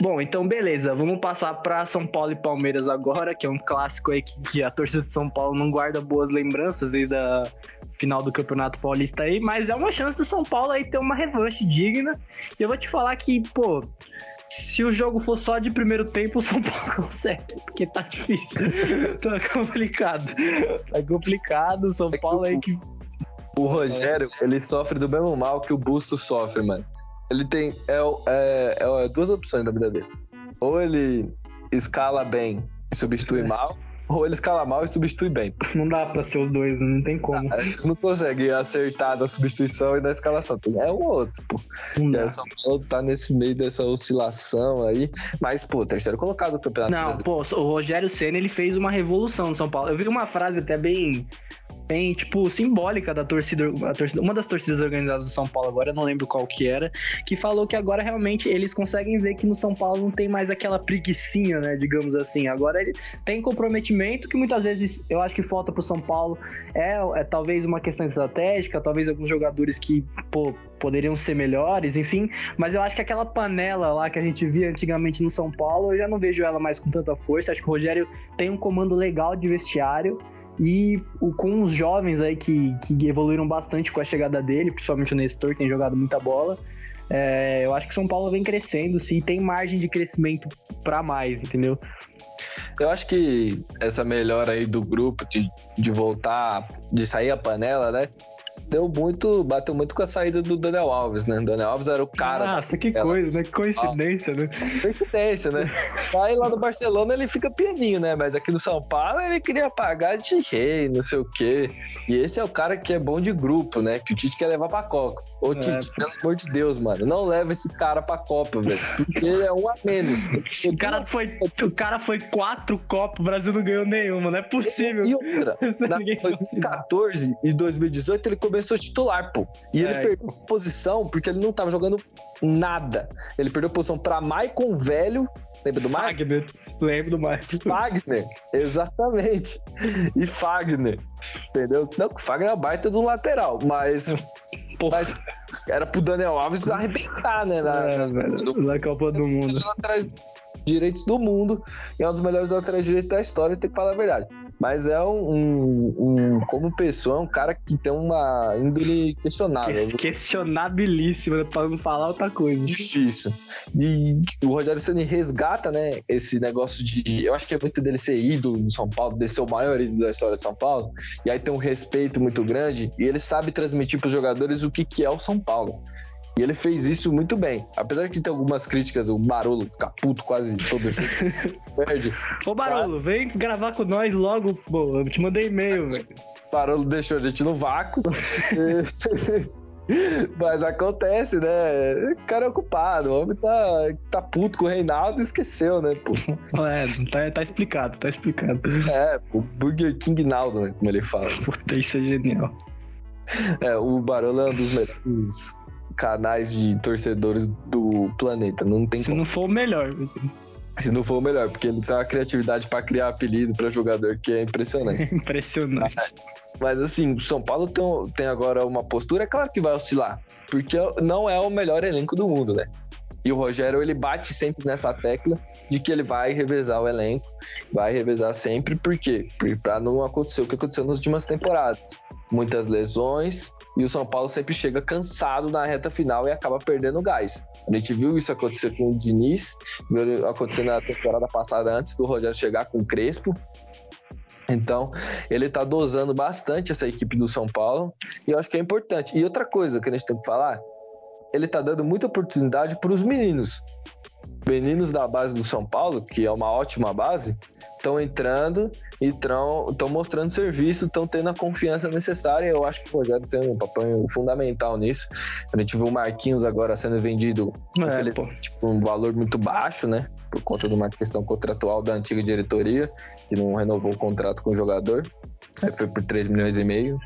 Bom, então beleza, vamos passar para São Paulo e Palmeiras agora, que é um clássico aí que, que a torcida de São Paulo não guarda boas lembranças aí da final do Campeonato Paulista aí, mas é uma chance do São Paulo aí ter uma revanche digna. E eu vou te falar que, pô, se o jogo for só de primeiro tempo, o São Paulo consegue, porque tá difícil. tá complicado. Tá complicado, o São Paulo aí que. O Rogério, ele sofre do mesmo mal que o Bustos sofre, mano. Ele tem é, o- é, é duas opções da vida dele. Ou ele escala bem e substitui mal, ou ele escala mal e substitui bem. Não dá pra ser os dois, não tem como. Eles não conseguem acertar na substituição e na escalação. É ou outro, pô. Não E dá. aí o São Paulo tá nesse meio dessa oscilação aí. Mas, pô, terceiro colocado do Campeonato Não, Brasileiro. pô, o Rogério Senna ele fez uma revolução no São Paulo. Eu vi uma frase até bem, bem tipo simbólica da torcida, torcida, uma das torcidas organizadas do São Paulo agora, não lembro qual que era, que falou que agora realmente eles conseguem ver que no São Paulo não tem mais aquela preguiçinha, né, digamos assim. Agora ele tem comprometimento que muitas vezes eu acho que falta pro São Paulo. É, é talvez uma questão estratégica, talvez alguns jogadores que, pô, poderiam ser melhores, enfim, mas eu acho que aquela panela lá que a gente via antigamente no São Paulo, eu já não vejo ela mais com tanta força. Acho que o Rogério tem um comando legal de vestiário. E o- com os jovens aí que, que evoluíram bastante com a chegada dele, principalmente o Nestor, que tem jogado muita bola, é, eu acho que o São Paulo vem crescendo, sim, tem margem de crescimento pra mais, entendeu? Eu acho que essa melhora aí do grupo de, de voltar, de sair a panela, né? Deu muito, bateu muito com a saída do Daniel Alves, né? Daniel Alves era o cara Nossa, que ela- coisa, né? Que coincidência, né? Coincidência, né? Aí lá no Barcelona ele fica pianinho, né? Mas aqui no São Paulo ele queria pagar de rei, não sei o quê. E esse é o cara que é bom de grupo, né? Que o Tite quer levar pra Copa. Ô, É. Tite, pelo amor de Deus, mano, não leva esse cara pra Copa, velho. Porque ele é um a menos. O cara foi, o cara foi quatro copos, o Brasil não ganhou nenhuma, não é possível. E outra, na Ninguém 2014 e 2018 ele começou titular, pô. E ele É, perdeu posição porque ele não tava jogando nada. Ele perdeu posição pra Maicon Velho. Lembra do Maicon? Fagner, lembro do Marcos. Fagner, exatamente. E Fagner, entendeu? Não, o Fagner é baita do lateral, mas Porra. Era pro Daniel Alves arrebentar, né? Na, é, na, do, na Copa do Mundo. Atrás direitos do mundo e é um dos melhores laterais direitos da história, tem que falar a verdade. Mas é um, um, um, Como pessoa, é um cara que tem uma índole questionável. Questionabilíssima, pra não falar outra coisa. Difícil. E o Rogério Ceni resgata, né, esse negócio de. Eu acho que é muito dele ser ídolo do São Paulo, de ser o maior ídolo da história de São Paulo. E aí tem um respeito muito grande. E ele sabe transmitir para os jogadores o que, que é o São Paulo. E ele fez isso muito bem. Apesar de ter algumas críticas, o Barolo fica puto quase todo jogo. Perde. Ô Barolo, Mas... vem gravar com nós logo, pô. Eu te mandei e-mail, velho. Barolo deixou a gente no vácuo. Mas acontece, né? O cara é ocupado, o homem tá, tá puto com o Reinaldo e esqueceu, né, pô? É, tá, tá explicado, tá explicado. É, o Burger King Naldo, né? Como ele fala. Puta, isso é genial. É, o Barolo é um dos melhores canais de torcedores do planeta. Não tem Se como. não for o melhor. Se não for o melhor, porque ele tem uma criatividade para criar apelido para jogador que é impressionante. impressionante. Mas assim, o São Paulo tem, tem agora uma postura, é claro que vai oscilar, porque não é o melhor elenco do mundo, né? E o Rogério, ele bate sempre nessa tecla de que ele vai revezar o elenco, vai revezar sempre, por quê? Para não acontecer o que aconteceu nas últimas temporadas muitas lesões e o São Paulo sempre chega cansado na reta final e acaba perdendo gás. A gente viu isso acontecer com o Diniz, viu acontecer na temporada passada antes do Rogério chegar com o Crespo. Então, ele está dosando bastante essa equipe do São Paulo e eu acho que é importante. E outra coisa que a gente tem que falar, ele está dando muita oportunidade para os meninos. Meninos da base do São Paulo, que é uma ótima base, estão entrando e estão mostrando serviço, estão tendo a confiança necessária. Eu acho que o Rogério tem um papel fundamental nisso. A gente viu o Marquinhos agora sendo vendido, é, infelizmente, por um valor muito baixo, né? Por conta de uma questão contratual da antiga diretoria, que não renovou o contrato com o jogador. Aí foi por 3 milhões e meio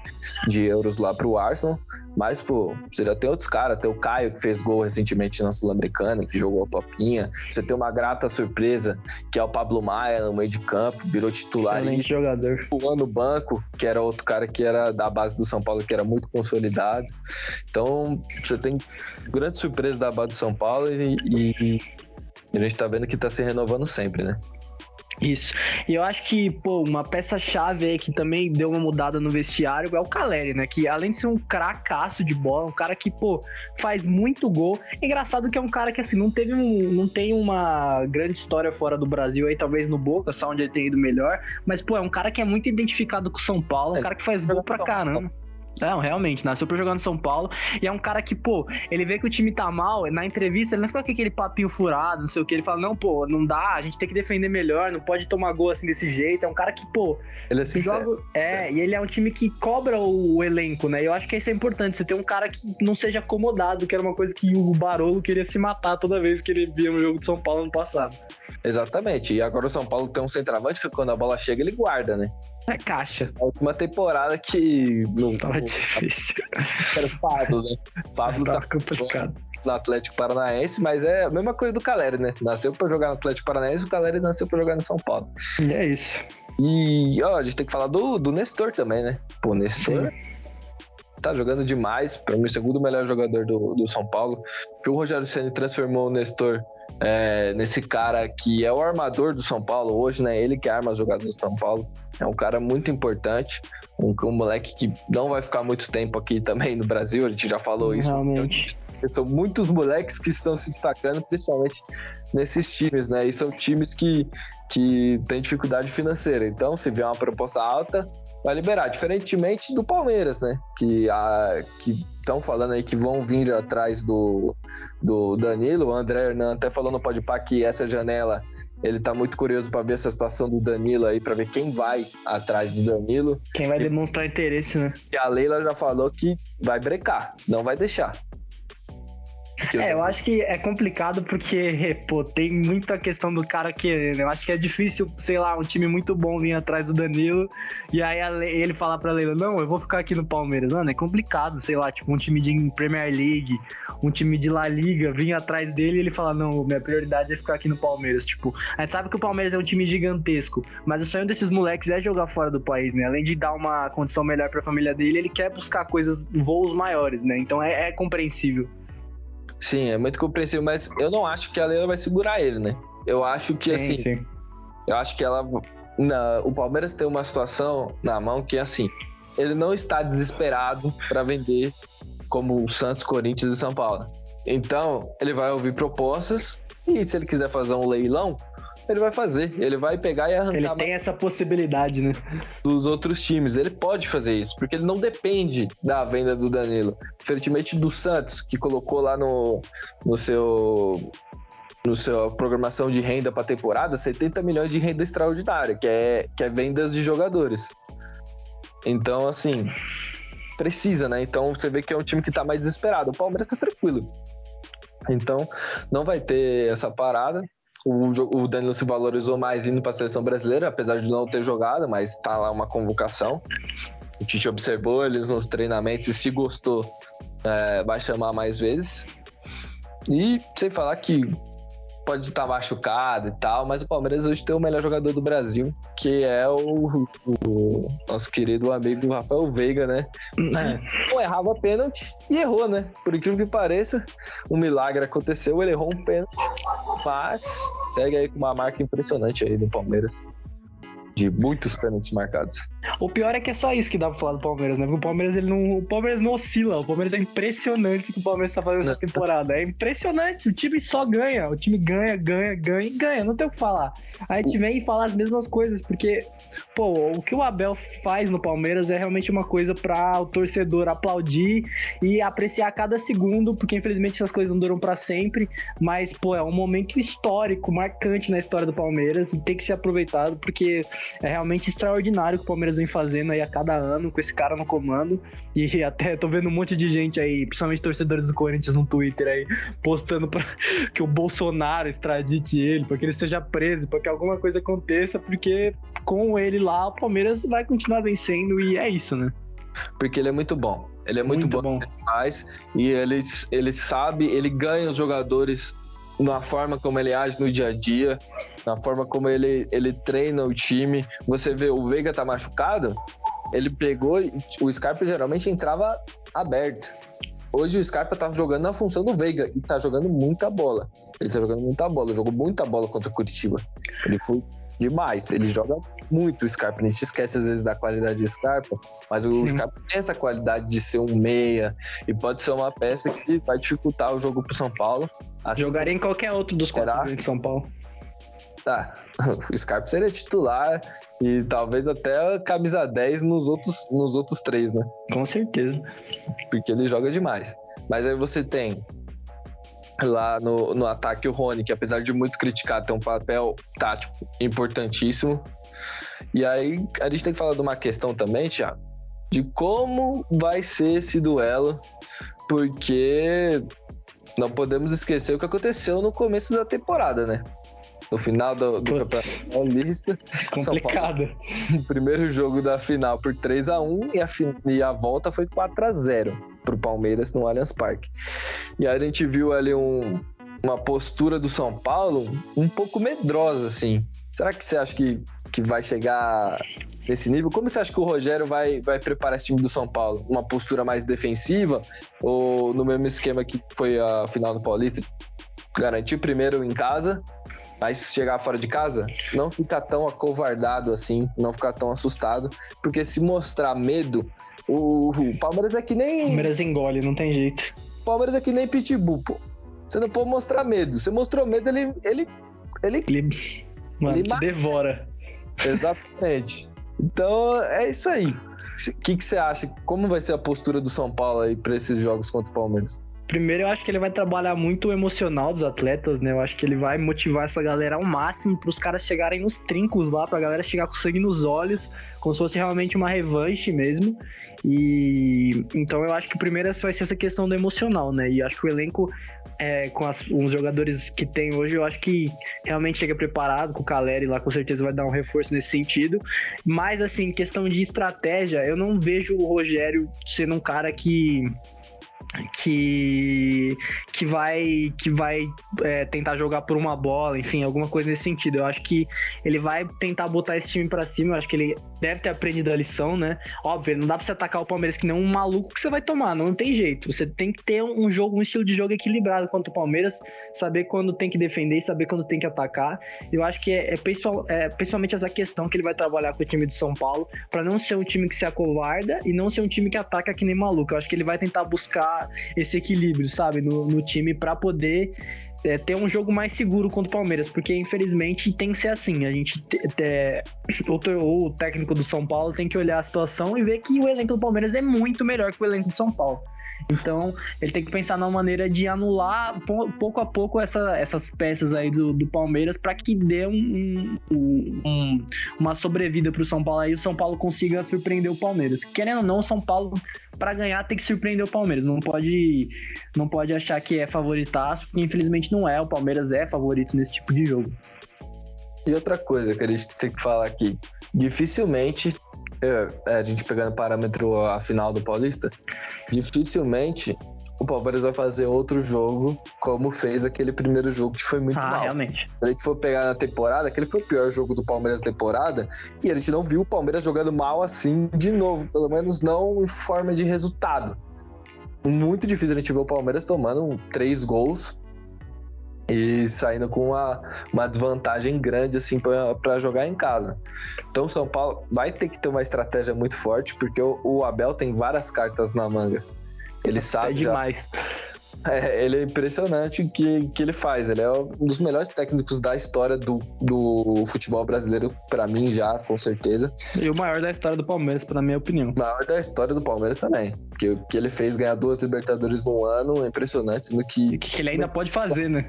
de euros lá pro Arsenal. Mas, pô, você já tem outros caras. Tem o Caio, que fez gol recentemente na Sul-Americana, que jogou a topinha. Você tem uma grata surpresa, que é o Pablo Maia, no meio de campo, virou titular. Excelente jogador. no banco, que era outro cara que era da base do São Paulo, que era muito consolidado. Então, você tem grande surpresa da base do São Paulo e, e, e a gente tá vendo que tá se renovando sempre, né? Isso. E eu acho que, pô, uma peça-chave aí que também deu uma mudada no vestiário é o Caleri, né? Que além de ser um cracaço de bola, um cara que, pô, faz muito gol. É engraçado que é um cara que, assim, não teve um, não tem uma grande história fora do Brasil aí, talvez no Boca, só onde ele tem ido melhor. Mas, pô, é um cara que é muito identificado com o São Paulo, um é, cara que faz gol pra caramba. Não, realmente, nasceu pra jogar no São Paulo. E é um cara que, pô, ele vê que o time tá mal, na entrevista ele não fica com aquele papinho furado, não sei o que. Ele fala, não, pô, não dá, a gente tem que defender melhor, não pode tomar gol assim desse jeito. É um cara que, pô. Ele é sincero. Joga... É, e ele é um time que cobra o, o, elenco, né? E eu acho que isso é importante, você ter um cara que não seja acomodado, que era uma coisa que o Barolo queria se matar toda vez que ele via no jogo de São Paulo no passado. Exatamente. E agora o São Paulo tem um centroavante que quando a bola chega, ele guarda, né? É caixa. A última temporada que. Não tava difícil. Era o Pablo, né? Pablo tá complicado. No Atlético Paranaense, mas é a mesma coisa do Caleri, né? Nasceu pra jogar no Atlético Paranaense, o Caleri nasceu pra jogar no São Paulo. E é isso. E, ó, a gente tem que falar do, do Nestor também, né? Pô, Nestor. Sim tá jogando demais, para mim o segundo melhor jogador do, do São Paulo, que o Rogério Ceni transformou o Nestor é, nesse cara que é o armador do São Paulo hoje, né? Ele que arma as jogadas do São Paulo. É um cara muito importante, um, um moleque que não vai ficar muito tempo aqui também no Brasil, a gente já falou isso. Realmente. São muitos moleques que estão se destacando, principalmente nesses times, né? E são times que, que têm dificuldade financeira. Então, se vier uma proposta alta, vai liberar. Diferentemente do Palmeiras, né? Que a, que estão falando aí que vão vir atrás do, do Danilo. O André Hernan até falou no Podpah que essa janela ele tá muito curioso para ver essa situação do Danilo aí, para ver quem vai atrás do Danilo. Quem vai e, demonstrar interesse, né? E a Leila já falou que vai brecar, não vai deixar. É, eu acho que é complicado porque, pô, tem muita questão do cara querendo. Eu acho que é difícil, sei lá, um time muito bom vir atrás do Danilo e aí ele falar pra Leila, não, eu vou ficar aqui no Palmeiras. Mano, é complicado, sei lá, tipo, um time de Premier League, um time de La Liga vir atrás dele e ele falar, não, minha prioridade é ficar aqui no Palmeiras. Tipo, a gente sabe que o Palmeiras é um time gigantesco, mas o sonho desses moleques é jogar fora do país, né? Além de dar uma condição melhor pra família dele, ele quer buscar coisas, voos maiores, né? Então é, é compreensível. Sim, é muito compreensível, mas eu não acho que a Leila vai segurar ele, né? Eu acho que, sim, assim. Sim. Eu acho que ela. Na, o Palmeiras tem uma situação na mão que, assim, ele não está desesperado para vender como o Santos, Corinthians e São Paulo. Então, ele vai ouvir propostas e se ele quiser fazer um leilão, ele vai fazer. Ele vai pegar e arrancar. Ele tem essa possibilidade, né? Dos outros times. Ele pode fazer isso, porque ele não depende da venda do Danilo. Diferentemente do Santos, que colocou lá no, no seu. No seu programação de renda para temporada, 70 milhões de renda extraordinária, que é, que é vendas de jogadores. Então, assim, precisa, né? Então você vê que é um time que tá mais desesperado. O Palmeiras tá tranquilo. Então, não vai ter essa parada. O, o Danilo se valorizou mais indo para a seleção brasileira, apesar de não ter jogado, mas está lá uma convocação. O Tite observou eles nos treinamentos e se gostou, é, vai chamar mais vezes. E sem falar que pode estar machucado e tal, mas o Palmeiras hoje tem o melhor jogador do Brasil, que é o, o nosso querido amigo Rafael Veiga, né? É. errava pênalti e errou, né? Por incrível que pareça, um milagre aconteceu, ele errou um pênalti, mas segue aí com uma marca impressionante aí do Palmeiras de muitos pênaltis marcados. O pior é que é só isso que dá pra falar do Palmeiras, né? Porque o Palmeiras ele não, o Palmeiras não oscila. O Palmeiras é impressionante o que o Palmeiras tá fazendo essa temporada. É impressionante. O time só ganha. O time ganha, ganha, ganha e ganha. Não tem o que falar. A gente vem e fala as mesmas coisas, porque, pô, o que o Abel faz no Palmeiras é realmente uma coisa para o torcedor aplaudir e apreciar cada segundo, porque infelizmente essas coisas não duram para sempre. Mas, pô, é um momento histórico, marcante na história do Palmeiras e tem que ser aproveitado, porque é realmente extraordinário o que o Palmeiras vem fazendo aí a cada ano com esse cara no comando. E até tô vendo um monte de gente aí, principalmente torcedores do Corinthians no Twitter aí, postando pra que o Bolsonaro extradite ele, para que ele seja preso, para que alguma coisa aconteça, porque com ele lá o Palmeiras vai continuar vencendo e é isso, né? Porque ele é muito bom. Ele é muito, muito bom, bom. Ele faz e ele, ele sabe, ele ganha os jogadores na forma como ele age no dia a dia, na forma como ele, ele treina o time. Você vê, o Veiga tá machucado, ele pegou, o Scarpa geralmente entrava aberto. Hoje o Scarpa tá jogando na função do Veiga e tá jogando muita bola. Ele tá jogando muita bola, jogou muita bola contra o Curitiba. Ele foi demais, ele joga muito o Scarpa. A gente esquece às vezes da qualidade do Scarpa, mas o Sim. Scarpa tem essa qualidade de ser um meia e pode ser uma peça que vai dificultar o jogo pro São Paulo. Assim, Jogaria em qualquer outro dos quatro de São Paulo. Tá, o Scarpa seria titular e talvez até a camisa 10 nos outros, nos outros três, né? Com certeza. Porque ele joga demais. Mas aí você tem lá no, no ataque o Rony, que apesar de muito criticado, tem um papel tático importantíssimo. E aí a gente tem que falar de uma questão também, Thiago, de como vai ser esse duelo, porque não podemos esquecer o que aconteceu no começo da temporada, né? No final do, do Campeonato Paulista. Complicado. o primeiro jogo da final por 3 a 1 e a, e a volta foi 4 a 0 pro Palmeiras no Allianz Parque. E aí a gente viu ali um, uma postura do São Paulo um pouco medrosa, assim. Será que você acha que, que vai chegar nesse nível. Como você acha que o Rogério vai, vai preparar esse time do São Paulo? Uma postura mais defensiva ou no mesmo esquema que foi a final do Paulista? Garantir primeiro em casa, mas chegar fora de casa, não ficar tão acovardado assim, não ficar tão assustado, porque se mostrar medo, o, o Palmeiras é que nem. Palmeiras engole, não tem jeito. Palmeiras é que nem Pitbull, pô. Você não pode mostrar medo. Você mostrou medo, ele. Ele. Ele, ele, mano, ele devora. Exatamente. Então é isso aí. O que, que você acha? Como vai ser a postura do São Paulo aí para esses jogos contra o Palmeiras? Primeiro, eu acho que ele vai trabalhar muito o emocional dos atletas, né? Eu acho que ele vai motivar essa galera ao máximo para os caras chegarem nos trincos lá, para a galera chegar com sangue nos olhos, como se fosse realmente uma revanche mesmo. E então eu acho que primeiro vai ser essa questão do emocional, né? E acho que o elenco é, com as, os jogadores que tem hoje, eu acho que realmente chega preparado com o Caleri lá, com certeza vai dar um reforço nesse sentido. Mas, assim, questão de estratégia, eu não vejo o Rogério sendo um cara que que que vai que vai é, tentar jogar por uma bola, enfim, alguma coisa nesse sentido. Eu acho que ele vai tentar botar esse time para cima. Eu acho que ele deve ter aprendido a lição, né? Óbvio, não dá pra você atacar o Palmeiras que nem um maluco que você vai tomar, não, tem jeito. Você tem que ter um jogo, um estilo de jogo equilibrado contra o Palmeiras, saber quando tem que defender e saber quando tem que atacar. Eu acho que é, é, principal, é principalmente essa questão que ele vai trabalhar com o time de São Paulo, para não ser um time que se acovarda e não ser um time que ataca que nem maluco. Eu acho que ele vai tentar buscar esse equilíbrio, sabe, no, no time para poder é, ter um jogo mais seguro contra o Palmeiras, porque infelizmente tem que ser assim. A gente é, o, o técnico do São Paulo tem que olhar a situação e ver que o elenco do Palmeiras é muito melhor que o elenco do São Paulo. Então, ele tem que pensar numa maneira de anular pouco a pouco essa, essas peças aí do, do Palmeiras para que dê um, um, um, uma sobrevida para o São Paulo aí o São Paulo consiga surpreender o Palmeiras. Querendo ou não, o São Paulo para ganhar tem que surpreender o Palmeiras. Não pode, não pode achar que é favoritaço, porque infelizmente não é. O Palmeiras é favorito nesse tipo de jogo. E outra coisa que a gente tem que falar aqui: dificilmente, é, a gente pegando parâmetro a final do Paulista, dificilmente o Palmeiras vai fazer outro jogo como fez aquele primeiro jogo que foi muito ah, mal. realmente. Se a gente for pegar na temporada, aquele foi o pior jogo do Palmeiras na temporada e a gente não viu o Palmeiras jogando mal assim de novo, pelo menos não em forma de resultado. Muito difícil a gente ver o Palmeiras tomando três gols e saindo com uma, uma desvantagem grande assim para jogar em casa. Então o São Paulo vai ter que ter uma estratégia muito forte porque o, o Abel tem várias cartas na manga. Ele sabe. É demais. Já... É, ele é impressionante o que, que ele faz. Ele é um dos melhores técnicos da história do, do futebol brasileiro, para mim, já, com certeza. E o maior da história do Palmeiras, na minha opinião. O maior da história do Palmeiras também. Porque o que ele fez ganhar duas Libertadores no ano é impressionante. No que, que ele ainda pode fazer, né?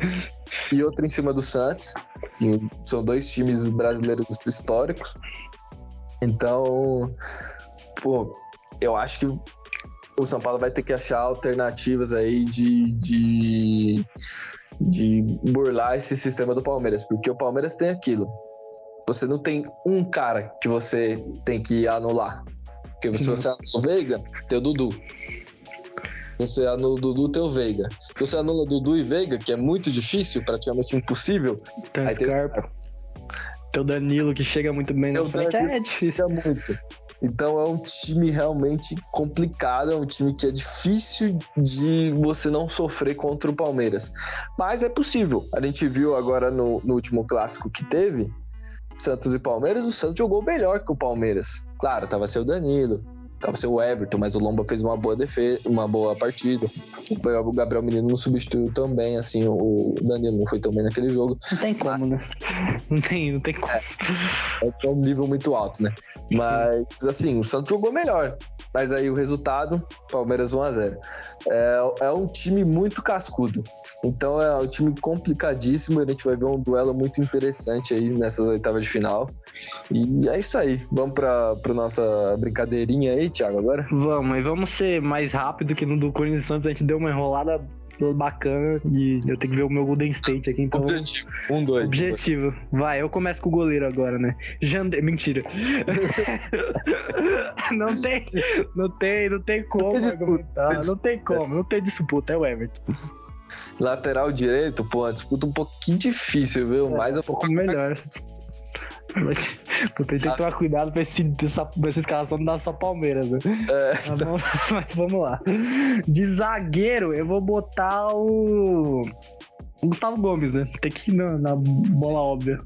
E outra em cima do Santos. são dois times brasileiros históricos. Então, pô, eu acho que o São Paulo vai ter que achar alternativas aí de, de, de burlar esse sistema do Palmeiras, porque o Palmeiras tem aquilo. Você não tem um cara que você tem que anular. Porque se você anula o Veiga, tem o Dudu. Você anula o Dudu, tem o Veiga. Se você anula Dudu e Veiga, que é muito difícil, praticamente impossível. Tem aí o Tem o Danilo que chega muito bem no frente. É difícil. muito. Então é um time realmente complicado, é um time que é difícil de você não sofrer contra o Palmeiras. Mas é possível. A gente viu agora no, no último clássico que teve, Santos e Palmeiras, o Santos jogou melhor que o Palmeiras. Claro, tava seu Danilo, tava seu Everton, mas o Lomba fez uma boa defesa, uma boa partida. O Gabriel Menino não substituiu tão bem, assim, o Danilo não foi tão bem naquele jogo. Não tem como, né? Não tem, não tem como. É, é um nível muito alto, né? Mas, Sim. assim, o Santos jogou melhor. Mas aí o resultado, Palmeiras 1x0. É, é um time muito cascudo. Então é um time complicadíssimo. A gente vai ver um duelo muito interessante aí nessa oitava de final. E é isso aí. Vamos para pra nossa brincadeirinha aí, Thiago, agora? Vamos, e vamos ser mais rápido que no do Corinthians Santos. A gente deu uma enrolada bacana e eu tenho que ver o meu Golden State aqui, então. Objetivo. Um, dois. Objetivo. Vai, eu começo com o goleiro agora, né? Jande... Mentira. não tem, não tem, não tem como. Não tem, disputa, não tem como, não tem disputa, é o Everton. Lateral direito, pô, disputa um pouquinho difícil, viu? É, Mas um pouco melhor. Puta, tem que tomar cuidado pra, esse, essa, pra essa escalação não dar só Palmeiras, né? É. Mas, vamos, mas vamos lá. De zagueiro, eu vou botar o. o Gustavo Gomes, né? Tem que ir na, na bola óbvia.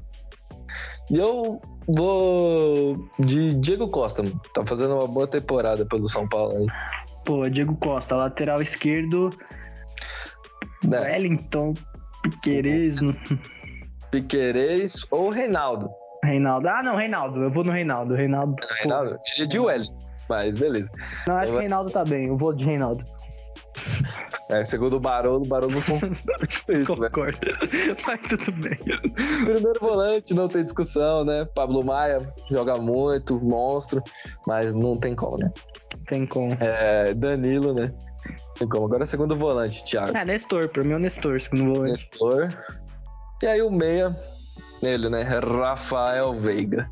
E eu vou de Diego Costa. Tá fazendo uma boa temporada pelo São Paulo aí. Pô, Diego Costa, lateral esquerdo. É. Wellington, Piquerez. Piquerez ou Reinaldo. Reinaldo. Ah, não, Reinaldo. Eu vou no Reinaldo. Reinaldo. Reinaldo? Ele é de Wellington, mas beleza. Não, acho que Reinaldo tá bem. Eu vou de Reinaldo. É, segundo o Barolo, o Barolo Concordo. Mas tudo bem. Primeiro volante, não tem discussão, né? Pablo Maia joga muito, monstro, mas não tem como, né? Tem como. É, Danilo, né? Tem como. Agora segundo volante, Thiago. É, Nestor, pra mim é o Nestor, segundo volante. Nestor. E aí o meia, ele, né? Rafael Veiga.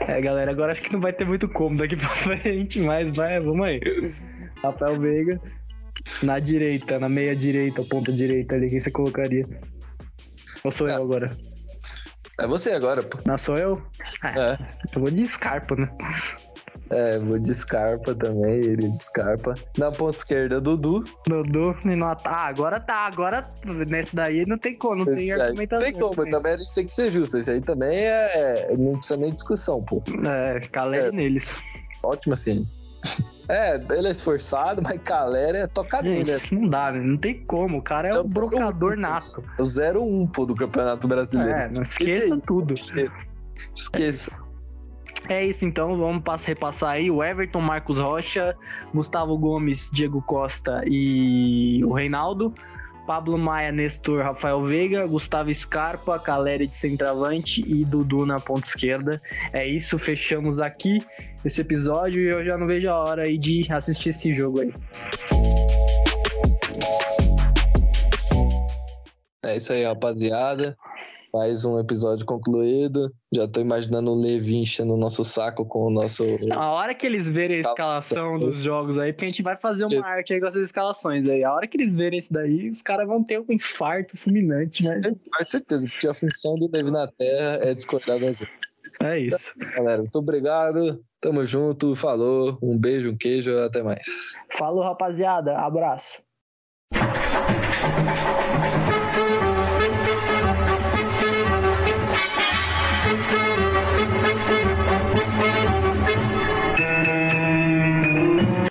É, galera, agora acho que não vai ter muito como daqui pra frente, mas vai, vamos aí. Rafael Veiga. Na direita, na meia direita, ponta direita ali, quem você colocaria? Ou sou É. eu agora? É você agora, pô. Não sou eu? Ah, É. Eu vou de Scarpa, né? É, vou de Scarpa também, ele de Scarpa. Na ponta esquerda, Dudu. Dodô e não Ah, agora tá, agora nesse daí não tem como, não tem Esse aí argumentação. Tem como, né? também a gente tem que ser justo. Esse aí também é. Não precisa nem discussão, pô. É, Caleri É. neles. Ótimo assim. É, ele é esforçado, mas Calera é tocadinho, né? Não dá, né? Não tem como. O cara é É um o brocador um, nato. É o 0-1, pô, do Campeonato Brasileiro. É, não esqueça tudo. Esqueça. É isso então, vamos pass- repassar aí. O Everton, Marcos Rocha, Gustavo Gomes, Diego Costa e o Reinaldo. Pablo Maia, Nestor, Rafael Veiga, Gustavo Scarpa, Caleri de centroavante e Dudu na ponta esquerda. É isso, fechamos aqui esse episódio e eu já não vejo a hora aí de assistir esse jogo aí. É isso aí, rapaziada. Mais um episódio concluído. Já tô imaginando o Levi enchendo o nosso saco com o nosso. A hora que eles verem a escalação dos jogos aí, porque a gente vai fazer uma arte aí com essas escalações aí. A hora que eles verem isso daí, os caras vão ter um infarto fulminante, né? Com certeza, porque a função do Levi na Terra é discordar da gente. É isso. Galera, muito obrigado. Tamo junto. Falou. Um beijo, um queijo. Até mais. Falou, rapaziada. Abraço.